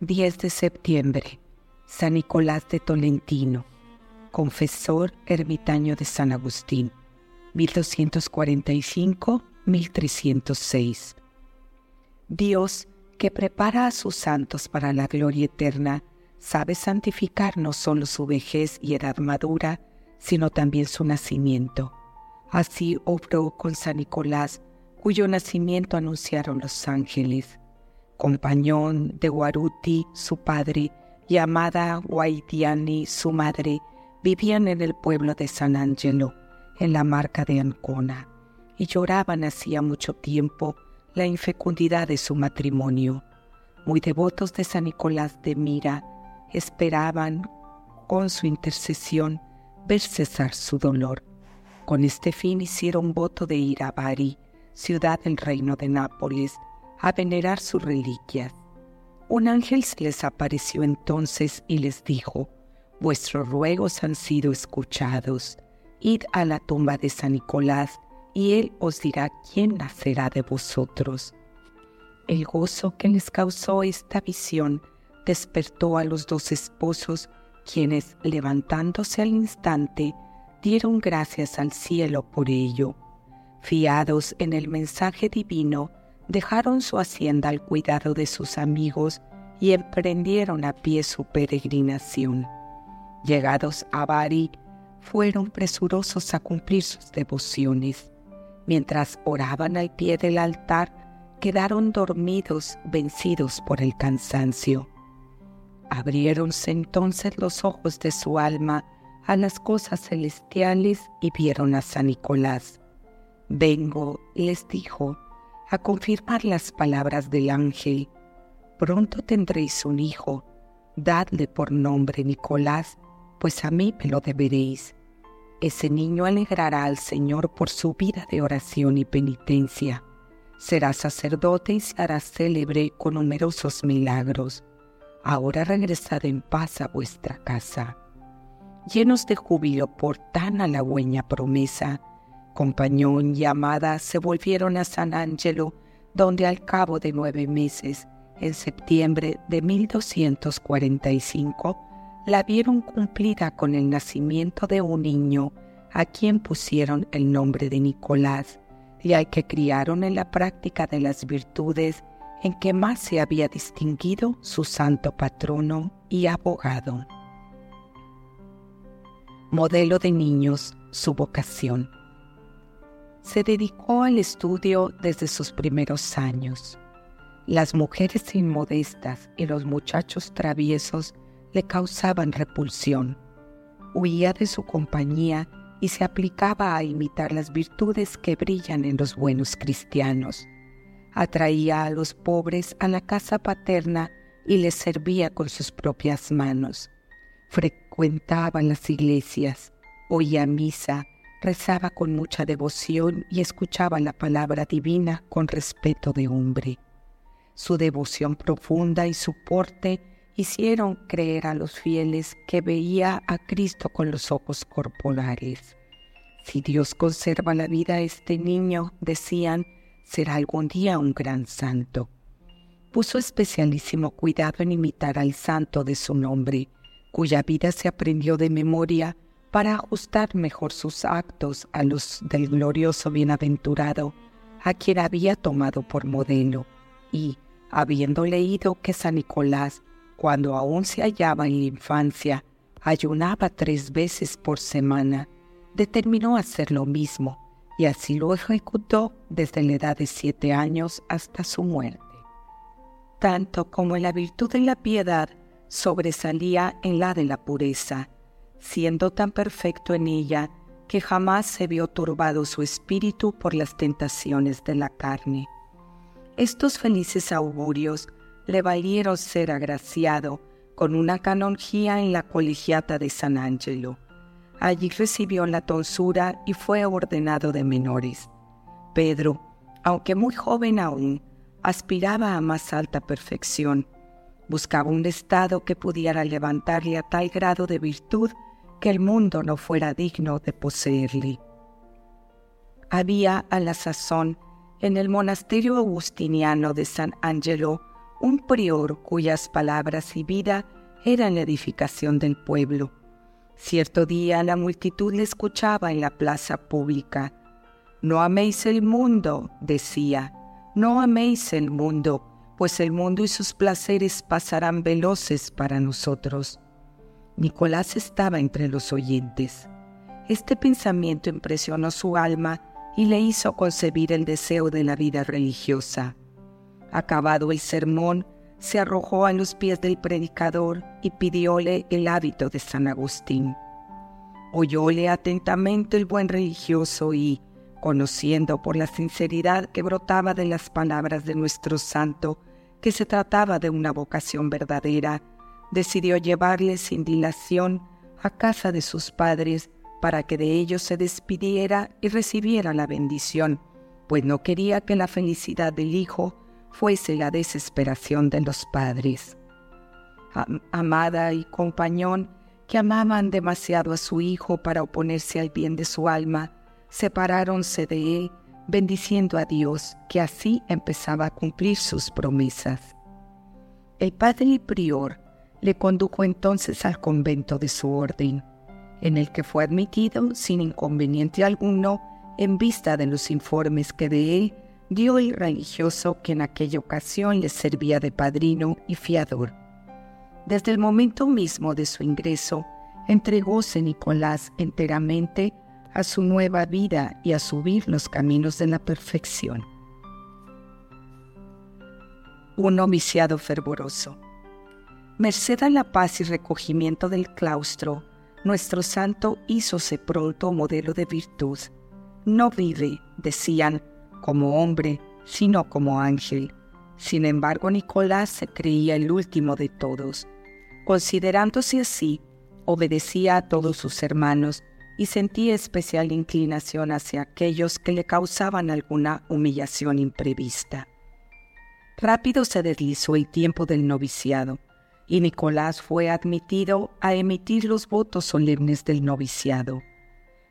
10 de septiembre, San Nicolás de Tolentino, confesor ermitaño de San Agustín, 1245-1306. Dios, que prepara a sus santos para la gloria eterna, sabe santificar no solo su vejez y edad madura, sino también su nacimiento. Así obró con San Nicolás, cuyo nacimiento anunciaron los ángeles. Compañón de Guaruti, su padre, y amada su madre, vivían en el pueblo de San Angelo, en la marca de Ancona, y lloraban hacía mucho tiempo la infecundidad de su matrimonio. Muy devotos de San Nicolás de Mira, esperaban con su intercesión ver cesar su dolor. Con este fin hicieron voto de ir a Bari, ciudad del reino de Nápoles, a venerar sus reliquias. Un ángel se les apareció entonces y les dijo, Vuestros ruegos han sido escuchados. Id a la tumba de San Nicolás, y él os dirá quién nacerá de vosotros. El gozo que les causó esta visión despertó a los dos esposos, quienes, levantándose al instante, dieron gracias al cielo por ello. Fiados en el mensaje divino, dejaron su hacienda al cuidado de sus amigos y emprendieron a pie su peregrinación. Llegados a Bari, fueron presurosos a cumplir sus devociones. Mientras oraban al pie del altar, quedaron dormidos, vencidos por el cansancio. Abriéronse entonces los ojos de su alma a las cosas celestiales y vieron a San Nicolás. Vengo, les dijo, a confirmar las palabras del ángel. Pronto tendréis un hijo, dadle por nombre Nicolás, pues a mí me lo deberéis. Ese niño alegrará al Señor por su vida de oración y penitencia. Será sacerdote y se hará célebre con numerosos milagros ahora regresad en paz a vuestra casa. Llenos de júbilo por tan halagüeña promesa, compañón y amada se volvieron a San Angelo, donde al cabo de nueve meses, en septiembre de 1245, la vieron cumplida con el nacimiento de un niño, a quien pusieron el nombre de Nicolás, y al que criaron en la práctica de las virtudes en que más se había distinguido su santo patrono y abogado. Modelo de niños, su vocación. Se dedicó al estudio desde sus primeros años. Las mujeres inmodestas y los muchachos traviesos le causaban repulsión. Huía de su compañía y se aplicaba a imitar las virtudes que brillan en los buenos cristianos atraía a los pobres a la casa paterna y les servía con sus propias manos. Frecuentaba las iglesias, oía misa, rezaba con mucha devoción y escuchaba la palabra divina con respeto de hombre. Su devoción profunda y su porte hicieron creer a los fieles que veía a Cristo con los ojos corporales. Si Dios conserva la vida a este niño, decían, será algún día un gran santo. Puso especialísimo cuidado en imitar al santo de su nombre, cuya vida se aprendió de memoria para ajustar mejor sus actos a los del glorioso bienaventurado, a quien había tomado por modelo, y, habiendo leído que San Nicolás, cuando aún se hallaba en la infancia, ayunaba tres veces por semana, determinó hacer lo mismo y así lo ejecutó desde la edad de siete años hasta su muerte. Tanto como la virtud de la piedad sobresalía en la de la pureza, siendo tan perfecto en ella que jamás se vio turbado su espíritu por las tentaciones de la carne. Estos felices augurios le valieron ser agraciado con una canonjía en la colegiata de San Angelo Allí recibió la tonsura y fue ordenado de menores. Pedro, aunque muy joven aún, aspiraba a más alta perfección. Buscaba un estado que pudiera levantarle a tal grado de virtud que el mundo no fuera digno de poseerle. Había a la sazón en el monasterio agustiniano de San Angelo un prior cuyas palabras y vida eran la edificación del pueblo. Cierto día la multitud le escuchaba en la plaza pública. No améis el mundo, decía, no améis el mundo, pues el mundo y sus placeres pasarán veloces para nosotros. Nicolás estaba entre los oyentes. Este pensamiento impresionó su alma y le hizo concebir el deseo de la vida religiosa. Acabado el sermón, se arrojó a los pies del predicador y pidióle el hábito de San Agustín. Oyóle atentamente el buen religioso y, conociendo por la sinceridad que brotaba de las palabras de nuestro santo que se trataba de una vocación verdadera, decidió llevarle sin dilación a casa de sus padres para que de ellos se despidiera y recibiera la bendición, pues no quería que la felicidad del hijo fuese la desesperación de los padres. amada y compañón, que amaban demasiado a su hijo para oponerse al bien de su alma, separáronse de él, bendiciendo a Dios, que así empezaba a cumplir sus promesas. El padre prior le condujo entonces al convento de su orden, en el que fue admitido sin inconveniente alguno en vista de los informes que de él dio el religioso que en aquella ocasión le servía de padrino y fiador. Desde el momento mismo de su ingreso, entregóse Nicolás enteramente a su nueva vida y a subir los caminos de la perfección. Un noviciado fervoroso. Merced a la paz y recogimiento del claustro, nuestro santo hízose pronto modelo de virtud. No vive, decían, como hombre, sino como ángel. Sin embargo, Nicolás se creía el último de todos. Considerándose así, obedecía a todos sus hermanos y sentía especial inclinación hacia aquellos que le causaban alguna humillación imprevista. Rápido se deslizó el tiempo del noviciado, y Nicolás fue admitido a emitir los votos solemnes del noviciado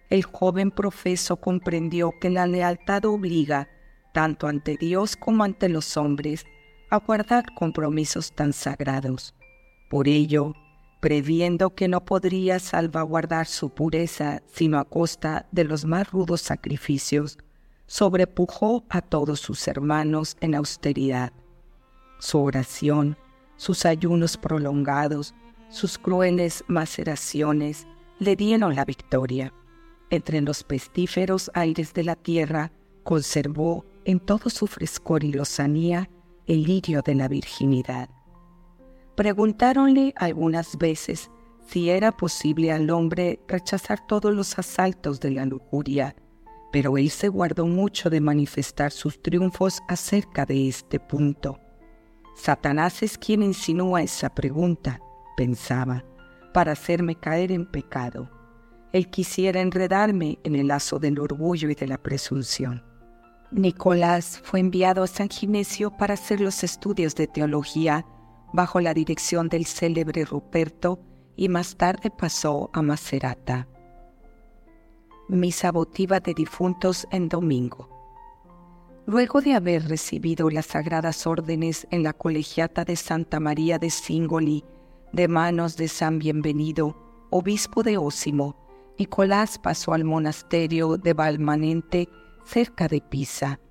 el joven profeso comprendió que la lealtad obliga, tanto ante Dios como ante los hombres, a guardar compromisos tan sagrados. Por ello, previendo que no podría salvaguardar su pureza sino a costa de los más rudos sacrificios, sobrepujó a todos sus hermanos en austeridad. Su oración, sus ayunos prolongados, sus crueles maceraciones le dieron la victoria entre los pestíferos aires de la tierra, conservó en todo su frescor y lozanía el lirio de la virginidad. Preguntáronle algunas veces si era posible al hombre rechazar todos los asaltos de la lujuria, pero él se guardó mucho de manifestar sus triunfos acerca de este punto. Satanás es quien insinúa esa pregunta, pensaba, para hacerme caer en pecado él quisiera enredarme en el lazo del orgullo y de la presunción. Nicolás fue enviado a San Ginesio para hacer los estudios de teología bajo la dirección del célebre Ruperto y más tarde pasó a Macerata. Misa votiva de difuntos en domingo. Luego de haber recibido las sagradas órdenes en la colegiata de Santa María de Singoli de manos de San Bienvenido, obispo de Ósimo, Nicolás pasó al monasterio de Valmanente cerca de Pisa.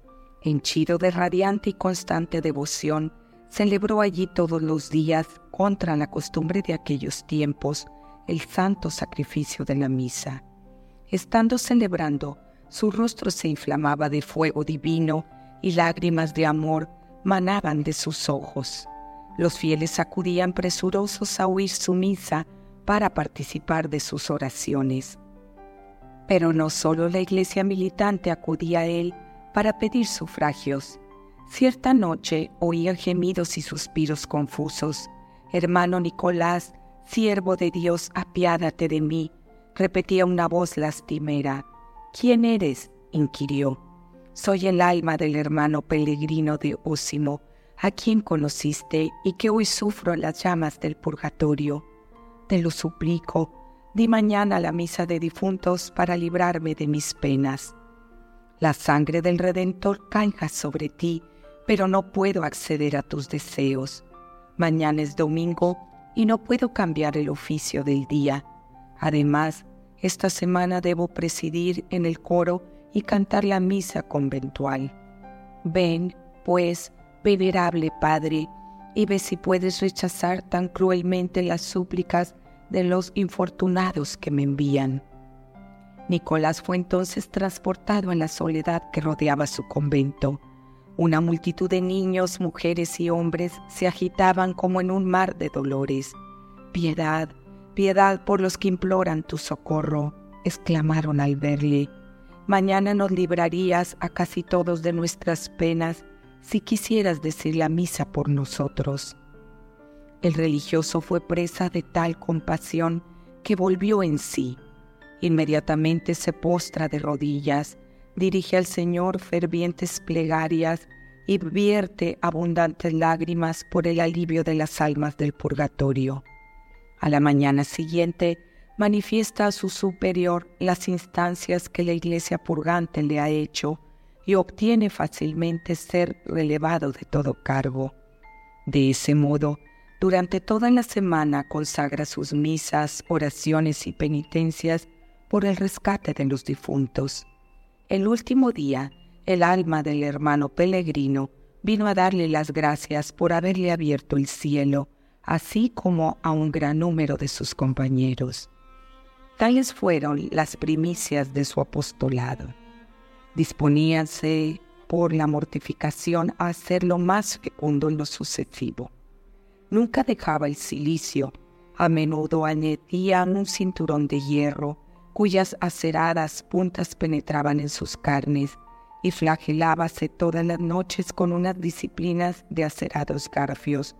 Henchido de radiante y constante devoción, celebró allí todos los días, contra la costumbre de aquellos tiempos, el santo sacrificio de la misa. Estando celebrando, su rostro se inflamaba de fuego divino y lágrimas de amor manaban de sus ojos. Los fieles acudían presurosos a oír su misa para participar de sus oraciones. Pero no solo la iglesia militante acudía a él para pedir sufragios. Cierta noche oía gemidos y suspiros confusos. Hermano Nicolás, siervo de Dios, apiádate de mí, repetía una voz lastimera. ¿Quién eres? inquirió. Soy el alma del hermano peregrino de Ósimo, a quien conociste y que hoy sufro las llamas del purgatorio te lo suplico, di mañana la misa de difuntos para librarme de mis penas. La sangre del Redentor caiga sobre ti, pero no puedo acceder a tus deseos. Mañana es domingo y no puedo cambiar el oficio del día. Además, esta semana debo presidir en el coro y cantar la misa conventual. Ven, pues, venerable Padre, y ve si puedes rechazar tan cruelmente las súplicas de los infortunados que me envían. Nicolás fue entonces transportado en la soledad que rodeaba su convento. Una multitud de niños, mujeres y hombres se agitaban como en un mar de dolores. Piedad, piedad por los que imploran tu socorro, exclamaron al verle. Mañana nos librarías a casi todos de nuestras penas si quisieras decir la misa por nosotros. El religioso fue presa de tal compasión que volvió en sí. Inmediatamente se postra de rodillas, dirige al Señor fervientes plegarias y vierte abundantes lágrimas por el alivio de las almas del purgatorio. A la mañana siguiente manifiesta a su superior las instancias que la iglesia purgante le ha hecho y obtiene fácilmente ser relevado de todo cargo. De ese modo, durante toda la semana consagra sus misas, oraciones y penitencias por el rescate de los difuntos. El último día, el alma del hermano peregrino vino a darle las gracias por haberle abierto el cielo, así como a un gran número de sus compañeros. Tales fueron las primicias de su apostolado disponíanse por la mortificación a hacerlo más fecundo en lo sucesivo. Nunca dejaba el silicio, a menudo añadía un cinturón de hierro cuyas aceradas puntas penetraban en sus carnes y flagelábase todas las noches con unas disciplinas de acerados garfios,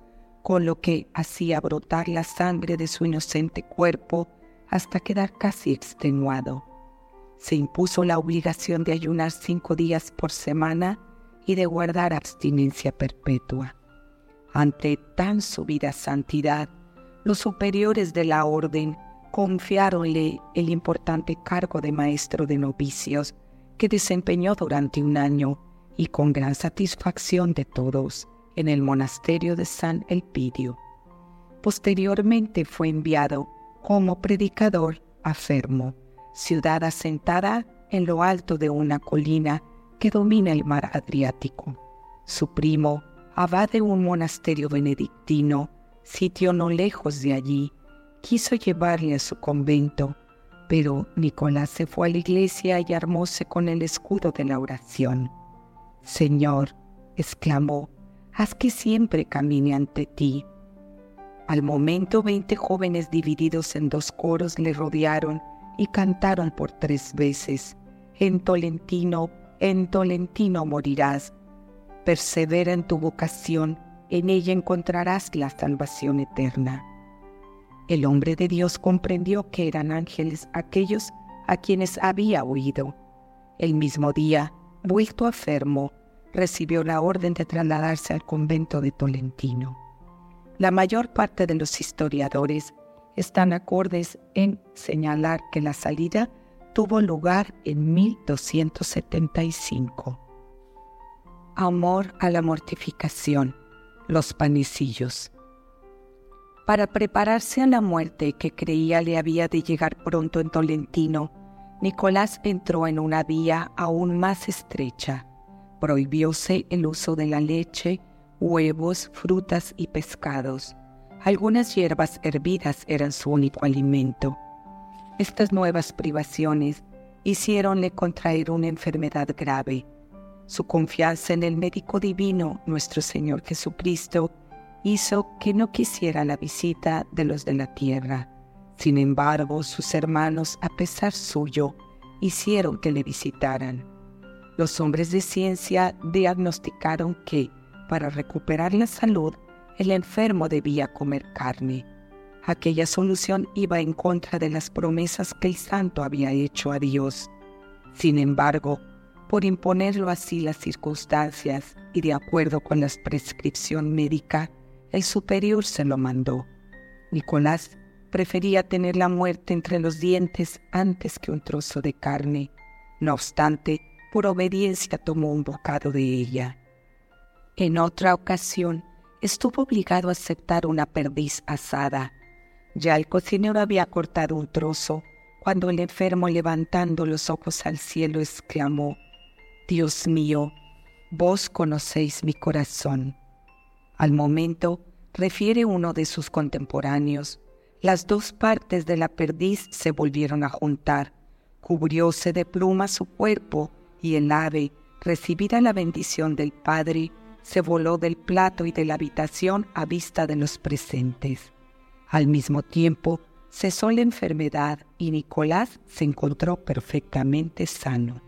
con lo que hacía brotar la sangre de su inocente cuerpo hasta quedar casi extenuado se impuso la obligación de ayunar cinco días por semana y de guardar abstinencia perpetua. Ante tan subida santidad, los superiores de la orden confiaronle el importante cargo de maestro de novicios que desempeñó durante un año y con gran satisfacción de todos en el monasterio de San Elpidio. Posteriormente fue enviado como predicador a Fermo ciudad asentada en lo alto de una colina que domina el mar Adriático. Su primo, abad de un monasterio benedictino, sitio no lejos de allí, quiso llevarle a su convento, pero Nicolás se fue a la iglesia y armóse con el escudo de la oración. Señor, exclamó, haz que siempre camine ante ti. Al momento veinte jóvenes divididos en dos coros le rodearon y cantaron por tres veces, en Tolentino, en Tolentino morirás. Persevera en tu vocación, en ella encontrarás la salvación eterna. El hombre de Dios comprendió que eran ángeles aquellos a quienes había oído. El mismo día, vuelto a Fermo, recibió la orden de trasladarse al convento de Tolentino. La mayor parte de los historiadores están acordes en señalar que la salida tuvo lugar en 1275. Amor a la mortificación, los panecillos. Para prepararse a la muerte que creía le había de llegar pronto en Tolentino, Nicolás entró en una vía aún más estrecha. Prohibióse el uso de la leche, huevos, frutas y pescados algunas hierbas hervidas eran su único alimento. Estas nuevas privaciones hicieronle contraer una enfermedad grave. Su confianza en el médico divino, nuestro Señor Jesucristo, hizo que no quisiera la visita de los de la tierra. Sin embargo, sus hermanos, a pesar suyo, hicieron que le visitaran. Los hombres de ciencia diagnosticaron que, para recuperar la salud, el enfermo debía comer carne. Aquella solución iba en contra de las promesas que el santo había hecho a Dios. Sin embargo, por imponerlo así las circunstancias y de acuerdo con la prescripción médica, el superior se lo mandó. Nicolás prefería tener la muerte entre los dientes antes que un trozo de carne. No obstante, por obediencia tomó un bocado de ella. En otra ocasión, estuvo obligado a aceptar una perdiz asada. Ya el cocinero había cortado un trozo, cuando el enfermo levantando los ojos al cielo exclamó, Dios mío, vos conocéis mi corazón. Al momento, refiere uno de sus contemporáneos, las dos partes de la perdiz se volvieron a juntar, cubrióse de plumas su cuerpo y el ave, recibida la bendición del Padre, se voló del plato y de la habitación a vista de los presentes. Al mismo tiempo, cesó la enfermedad y Nicolás se encontró perfectamente sano.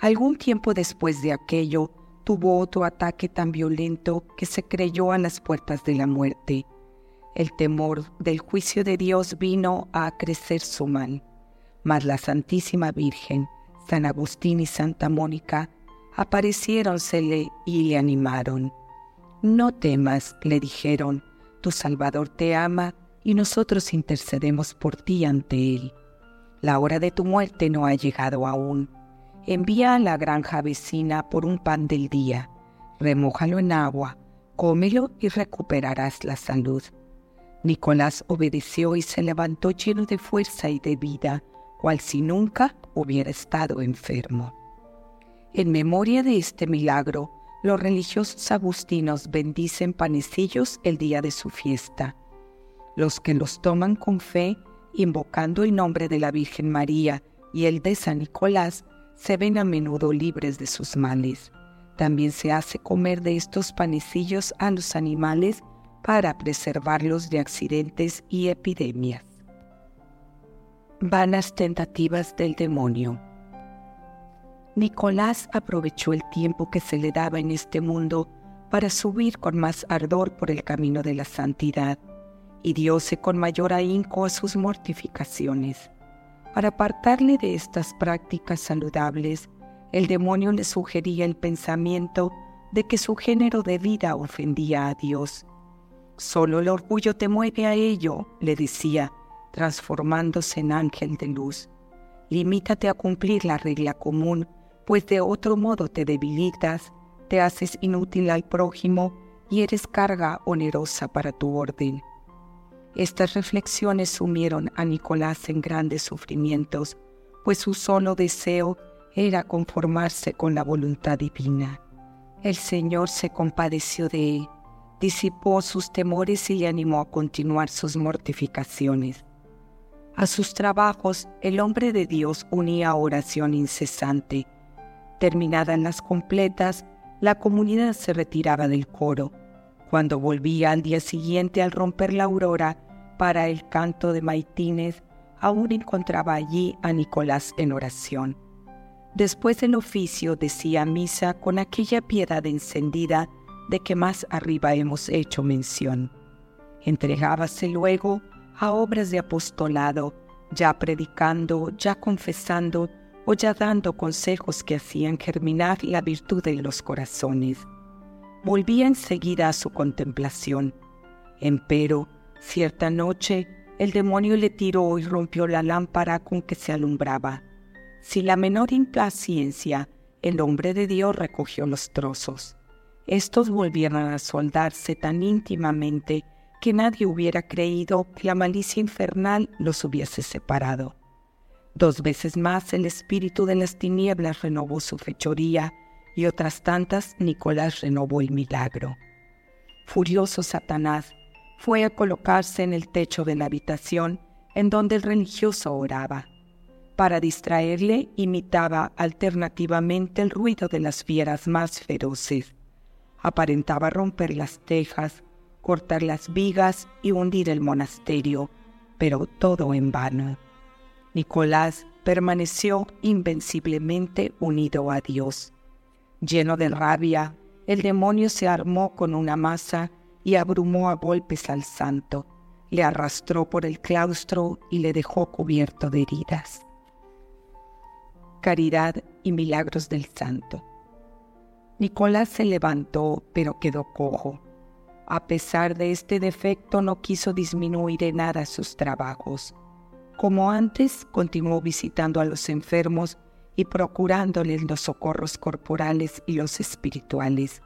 Algún tiempo después de aquello, tuvo otro ataque tan violento que se creyó a las puertas de la muerte. El temor del juicio de Dios vino a acrecer su mal. Mas la Santísima Virgen, San Agustín y Santa Mónica apareciéronsele y le animaron. No temas, le dijeron, tu Salvador te ama y nosotros intercedemos por ti ante Él. La hora de tu muerte no ha llegado aún. Envía a la granja vecina por un pan del día, remójalo en agua, cómelo y recuperarás la salud. Nicolás obedeció y se levantó lleno de fuerza y de vida, cual si nunca hubiera estado enfermo. En memoria de este milagro, los religiosos agustinos bendicen panecillos el día de su fiesta. Los que los toman con fe, invocando el nombre de la Virgen María y el de San Nicolás, se ven a menudo libres de sus males. También se hace comer de estos panecillos a los animales para preservarlos de accidentes y epidemias. Vanas tentativas del demonio. Nicolás aprovechó el tiempo que se le daba en este mundo para subir con más ardor por el camino de la santidad, y diose con mayor ahínco a sus mortificaciones. Para apartarle de estas prácticas saludables, el demonio le sugería el pensamiento de que su género de vida ofendía a Dios. Solo el orgullo te mueve a ello, le decía, transformándose en ángel de luz. Limítate a cumplir la regla común pues de otro modo te debilitas, te haces inútil al prójimo y eres carga onerosa para tu orden. Estas reflexiones sumieron a Nicolás en grandes sufrimientos, pues su solo deseo era conformarse con la voluntad divina. El Señor se compadeció de él, disipó sus temores y le animó a continuar sus mortificaciones. A sus trabajos el hombre de Dios unía oración incesante, Terminadas las completas, la comunidad se retiraba del coro. Cuando volvía al día siguiente al romper la aurora para el canto de maitines, aún encontraba allí a Nicolás en oración. Después del oficio decía misa con aquella piedad encendida de que más arriba hemos hecho mención. Entregábase luego a obras de apostolado, ya predicando, ya confesando, o ya dando consejos que hacían germinar la virtud en los corazones. Volvía enseguida a su contemplación. Empero, cierta noche, el demonio le tiró y rompió la lámpara con que se alumbraba. Sin la menor impaciencia, el hombre de Dios recogió los trozos. Estos volvieron a soldarse tan íntimamente que nadie hubiera creído que la malicia infernal los hubiese separado. Dos veces más el espíritu de las tinieblas renovó su fechoría y otras tantas Nicolás renovó el milagro. Furioso Satanás fue a colocarse en el techo de la habitación en donde el religioso oraba. Para distraerle imitaba alternativamente el ruido de las fieras más feroces. Aparentaba romper las tejas, cortar las vigas y hundir el monasterio, pero todo en vano. Nicolás permaneció invenciblemente unido a Dios. Lleno de rabia, el demonio se armó con una masa y abrumó a golpes al santo. Le arrastró por el claustro y le dejó cubierto de heridas. Caridad y milagros del santo. Nicolás se levantó, pero quedó cojo. A pesar de este defecto, no quiso disminuir en nada sus trabajos como antes, continuó visitando a los enfermos y procurándoles los socorros corporales y los espirituales.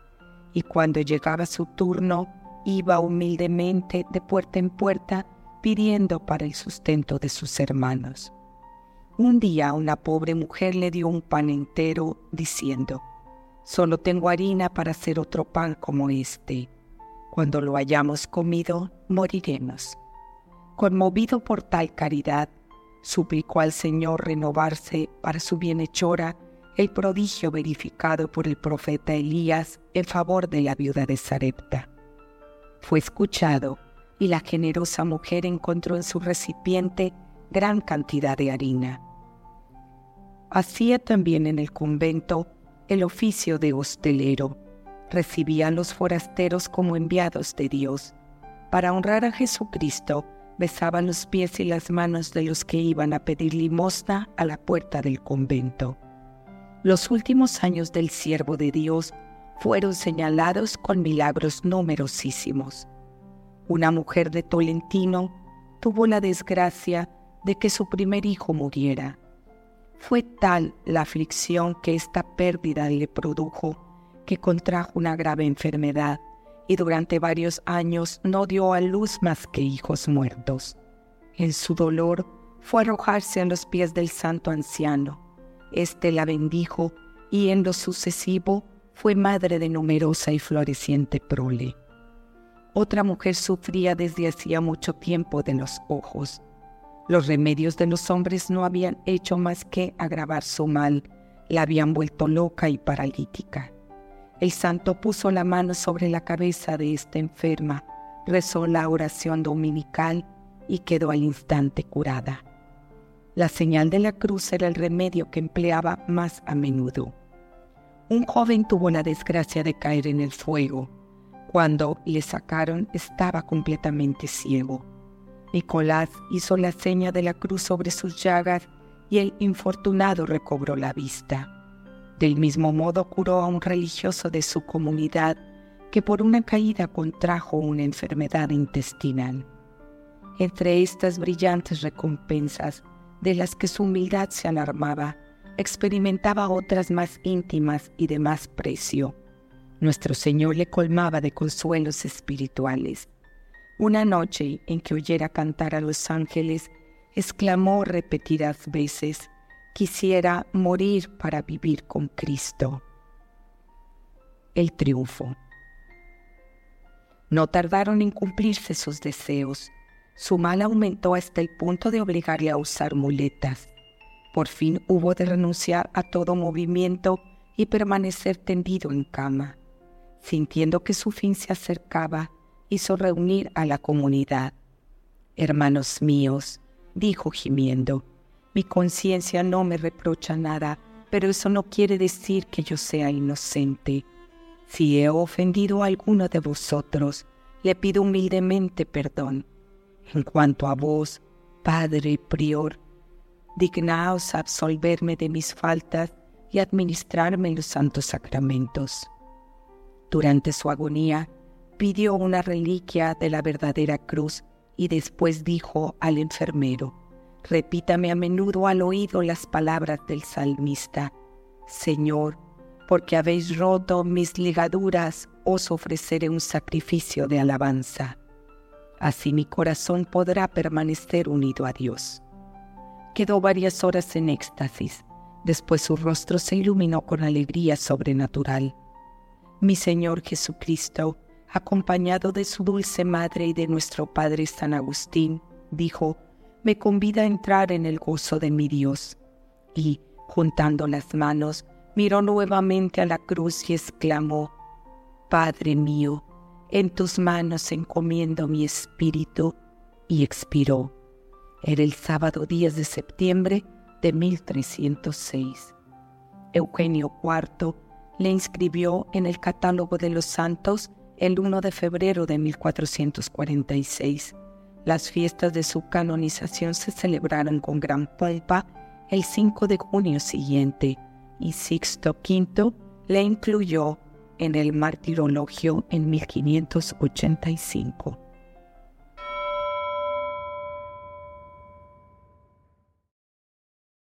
y cuando llegaba su turno iba humildemente de puerta en puerta pidiendo para el sustento de sus hermanos. Un día una pobre mujer le dio un pan entero diciendo, Solo tengo harina para hacer otro pan como este. Cuando lo hayamos comido, moriremos. Conmovido por tal caridad, suplicó al Señor renovarse para su bienhechora el prodigio verificado por el profeta Elías en favor de la viuda de Sarepta. Fue escuchado y la generosa mujer encontró en su recipiente gran cantidad de harina. Hacía también en el convento el oficio de hostelero. Recibía a los forasteros como enviados de Dios. Para honrar a Jesucristo, besaba los pies y las manos de los que iban a pedir limosna a la puerta del convento. Los últimos años del siervo de Dios fueron señalados con milagros numerosísimos. Una mujer de Tolentino tuvo la desgracia de que su primer hijo muriera. Fue tal la aflicción que esta pérdida le produjo contrajo una grave enfermedad y durante varios años no dio a luz más que hijos muertos. En su dolor fue arrojarse a los pies del santo anciano. Este la bendijo y en lo sucesivo fue madre de numerosa y floreciente prole. Otra mujer sufría desde hacía mucho tiempo de los ojos. Los remedios de los hombres no habían hecho más que agravar su mal, la habían vuelto loca y paralítica. El santo puso la mano sobre la cabeza de esta enferma, rezó la oración dominical y quedó al instante curada. La señal de la cruz era el remedio que empleaba más a menudo. Un joven tuvo la desgracia de caer en el fuego. Cuando le sacaron estaba completamente ciego. Nicolás hizo la seña de la cruz sobre sus llagas y el infortunado recobró la vista. Del mismo modo curó a un religioso de su comunidad que por una caída contrajo una enfermedad intestinal. Entre estas brillantes recompensas de las que su humildad se alarmaba, experimentaba otras más íntimas y de más precio. Nuestro Señor le colmaba de consuelos espirituales una noche en que oyera cantar a los ángeles, exclamó repetidas veces, quisiera morir para vivir con Cristo. El triunfo. No tardaron en cumplirse sus deseos. Su mal aumentó hasta el punto de obligarle a usar muletas. Por fin hubo de renunciar a todo movimiento y permanecer tendido en cama. Sintiendo que su fin se acercaba, hizo reunir a la comunidad. Hermanos míos, dijo gimiendo, mi conciencia no me reprocha nada, pero eso no quiere decir que yo sea inocente. Si he ofendido a alguno de vosotros, le pido humildemente perdón. En cuanto a vos, Padre Prior, dignaos absolverme de mis faltas y administrarme los santos sacramentos. Durante su agonía, pidió una reliquia de la verdadera cruz y después dijo al enfermero, repítame a menudo al oído las palabras del salmista, Señor, porque habéis roto mis ligaduras, os ofreceré un sacrificio de alabanza. Así mi corazón podrá permanecer unido a Dios. Quedó varias horas en éxtasis. Después su rostro se iluminó con alegría sobrenatural. Mi Señor Jesucristo, acompañado de su dulce madre y de nuestro Padre San Agustín, dijo, me convida a entrar en el gozo de mi Dios. Y, juntando las manos, miró nuevamente a la cruz y exclamó, Padre mío, en tus manos encomiendo mi espíritu, y expiró. Era el sábado 10 de septiembre de 1306. Eugenio IV le inscribió en el catálogo de los santos el 1 de febrero de 1446. Las fiestas de su canonización se celebraron con gran pompa el 5 de junio siguiente y Sixto V le incluyó en el martirologio en 1585.